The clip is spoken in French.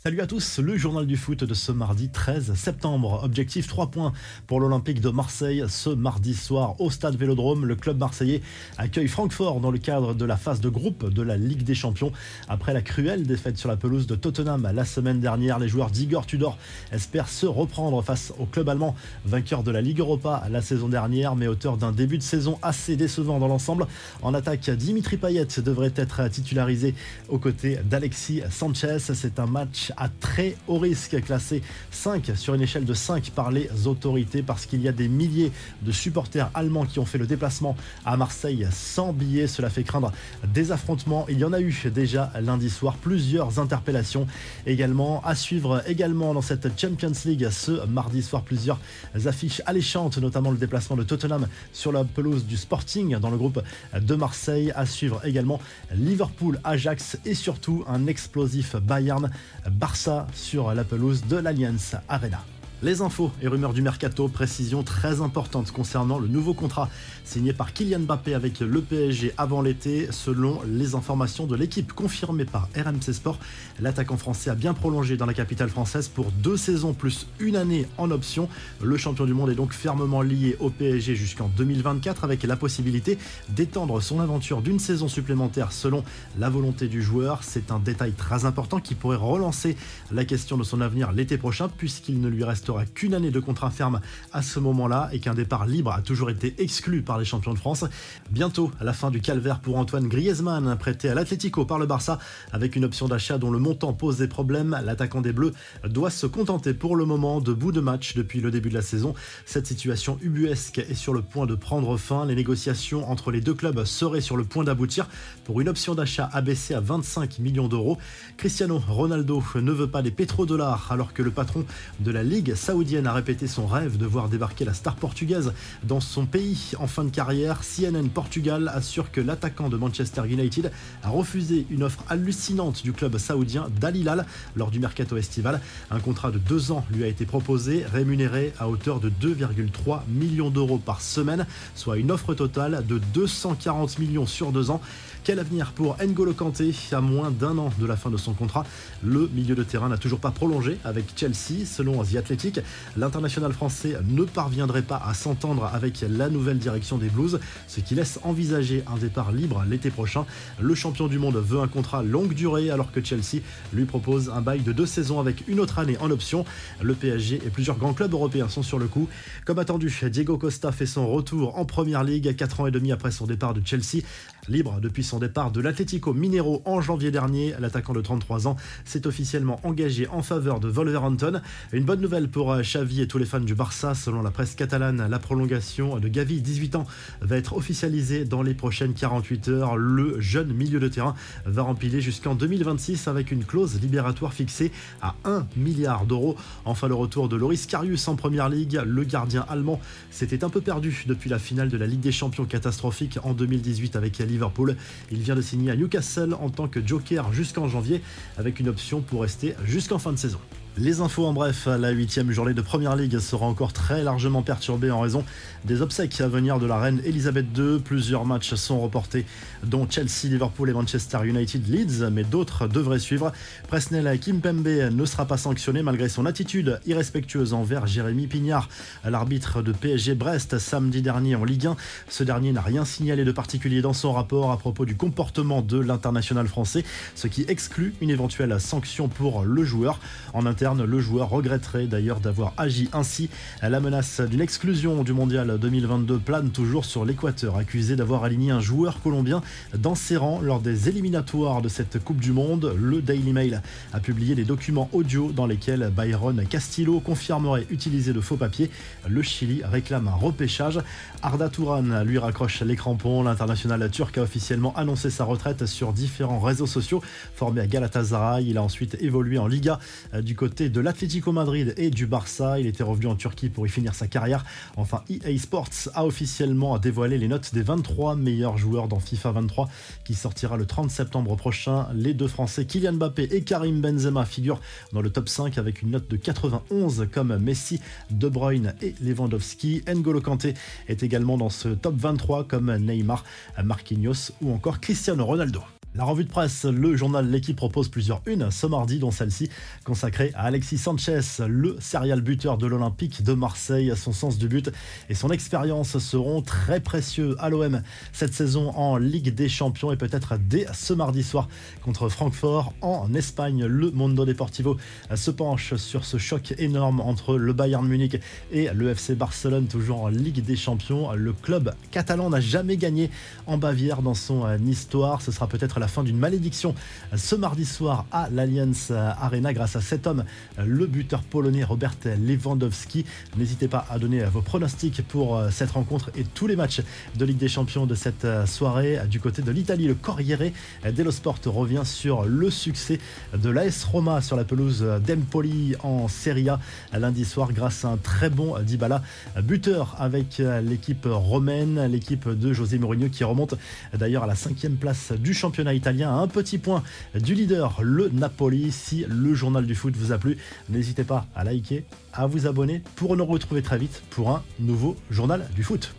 Salut à tous, le journal du foot de ce mardi 13 septembre. Objectif 3 points pour l'Olympique de Marseille. Ce mardi soir au stade Vélodrome, le club marseillais accueille Francfort dans le cadre de la phase de groupe de la Ligue des Champions. Après la cruelle défaite sur la pelouse de Tottenham la semaine dernière, les joueurs d'Igor Tudor espèrent se reprendre face au club allemand, vainqueur de la Ligue Europa la saison dernière, mais auteur d'un début de saison assez décevant dans l'ensemble. En attaque, Dimitri Payet devrait être titularisé aux côtés d'Alexis Sanchez. C'est un match à très haut risque, classé 5 sur une échelle de 5 par les autorités parce qu'il y a des milliers de supporters allemands qui ont fait le déplacement à Marseille sans billets. Cela fait craindre des affrontements. Il y en a eu déjà lundi soir plusieurs interpellations également à suivre également dans cette Champions League ce mardi soir plusieurs affiches alléchantes notamment le déplacement de Tottenham sur la pelouse du Sporting dans le groupe de Marseille à suivre également Liverpool Ajax et surtout un explosif Bayern Barça sur la pelouse de l'Alliance Arena. Les infos et rumeurs du mercato, précision très importante concernant le nouveau contrat signé par Kylian Mbappé avec le PSG avant l'été. Selon les informations de l'équipe confirmée par RMC Sport, l'attaquant français a bien prolongé dans la capitale française pour deux saisons plus une année en option. Le champion du monde est donc fermement lié au PSG jusqu'en 2024 avec la possibilité d'étendre son aventure d'une saison supplémentaire selon la volonté du joueur. C'est un détail très important qui pourrait relancer la question de son avenir l'été prochain puisqu'il ne lui reste qu'une année de contrat ferme à ce moment-là et qu'un départ libre a toujours été exclu par les champions de France. Bientôt, à la fin du calvaire pour Antoine Griezmann, prêté à l'Atlético par le Barça avec une option d'achat dont le montant pose des problèmes, l'attaquant des Bleus doit se contenter pour le moment de bout de match depuis le début de la saison. Cette situation ubuesque est sur le point de prendre fin. Les négociations entre les deux clubs seraient sur le point d'aboutir pour une option d'achat abaissée à 25 millions d'euros. Cristiano Ronaldo ne veut pas des pétrodollars alors que le patron de la Ligue saoudienne a répété son rêve de voir débarquer la star portugaise dans son pays en fin de carrière. CNN Portugal assure que l'attaquant de Manchester United a refusé une offre hallucinante du club saoudien d'Al lors du mercato estival. Un contrat de deux ans lui a été proposé, rémunéré à hauteur de 2,3 millions d'euros par semaine, soit une offre totale de 240 millions sur deux ans. Quel avenir pour N'Golo Kanté à moins d'un an de la fin de son contrat? Le milieu de terrain n'a toujours pas prolongé avec Chelsea. Selon The Athletic, l'international français ne parviendrait pas à s'entendre avec la nouvelle direction des Blues, ce qui laisse envisager un départ libre l'été prochain. Le champion du monde veut un contrat longue durée alors que Chelsea lui propose un bail de deux saisons avec une autre année en option. Le PSG et plusieurs grands clubs européens sont sur le coup. Comme attendu, Diego Costa fait son retour en Première Ligue 4 ans et demi après son départ de Chelsea. Libre depuis son départ de l'Atlético Minero en janvier dernier, l'attaquant de 33 ans s'est officiellement engagé en faveur de Wolverhampton. Une bonne nouvelle pour euh, Xavi et tous les fans du Barça. Selon la presse catalane, la prolongation de Gavi, 18 ans, va être officialisée dans les prochaines 48 heures. Le jeune milieu de terrain va rempiler jusqu'en 2026 avec une clause libératoire fixée à 1 milliard d'euros. Enfin, le retour de Loris Karius en première ligue. Le gardien allemand s'était un peu perdu depuis la finale de la Ligue des Champions catastrophique en 2018 avec Liverpool. Il vient de signer à Newcastle en tant que joker jusqu'en janvier avec une option pour rester jusqu'en fin de saison. Les infos en bref, la huitième journée de Première Ligue sera encore très largement perturbée en raison des obsèques à venir de la reine Elisabeth II. Plusieurs matchs sont reportés, dont Chelsea, Liverpool et Manchester United Leeds, mais d'autres devraient suivre. Presnel Kimpembe ne sera pas sanctionné malgré son attitude irrespectueuse envers Jérémy Pignard, l'arbitre de PSG Brest samedi dernier en Ligue 1. Ce dernier n'a rien signalé de particulier dans son rapport à propos du comportement de l'international français, ce qui exclut une éventuelle sanction pour le joueur. En interne, le joueur regretterait d'ailleurs d'avoir agi ainsi. La menace d'une exclusion du mondial 2022 plane toujours sur l'Équateur, accusé d'avoir aligné un joueur colombien dans ses rangs lors des éliminatoires de cette Coupe du Monde. Le Daily Mail a publié des documents audio dans lesquels Byron Castillo confirmerait utiliser de faux papiers. Le Chili réclame un repêchage. Arda Touran lui raccroche les crampons. L'international turc a officiellement annoncé sa retraite sur différents réseaux sociaux. Formé à Galatasaray, il a ensuite évolué en Liga du côté de l'Atlético Madrid et du Barça. Il était revenu en Turquie pour y finir sa carrière. Enfin, EA Sports a officiellement dévoilé les notes des 23 meilleurs joueurs dans FIFA 23 qui sortira le 30 septembre prochain. Les deux Français Kylian Mbappé et Karim Benzema figurent dans le top 5 avec une note de 91 comme Messi, De Bruyne et Lewandowski. N'Golo Kanté est également dans ce top 23 comme Neymar, Marquinhos ou encore Cristiano Ronaldo. La revue de presse, le journal L'équipe propose plusieurs unes ce mardi, dont celle-ci consacrée à Alexis Sanchez, le serial buteur de l'Olympique de Marseille. Son sens du but et son expérience seront très précieux à l'OM cette saison en Ligue des Champions et peut-être dès ce mardi soir contre Francfort en Espagne. Le Mondo Deportivo se penche sur ce choc énorme entre le Bayern Munich et le FC Barcelone, toujours en Ligue des Champions. Le club catalan n'a jamais gagné en Bavière dans son histoire. Ce sera peut-être la fin d'une malédiction ce mardi soir à l'Allianz Arena grâce à cet homme, le buteur polonais Robert Lewandowski. N'hésitez pas à donner vos pronostics pour euh, cette rencontre et tous les matchs de Ligue des Champions de cette euh, soirée. Du côté de l'Italie, le Corriere dello Sport revient sur le succès de l'AS Roma sur la pelouse d'Empoli en Serie A lundi soir grâce à un très bon Dybala buteur avec l'équipe romaine, l'équipe de José Mourinho qui remonte d'ailleurs à la cinquième place du championnat italien un petit point du leader, le Napoli. Si le journal du foot vous a plu, n'hésitez pas à liker, à vous abonner pour nous retrouver très vite pour un nouveau journal du foot.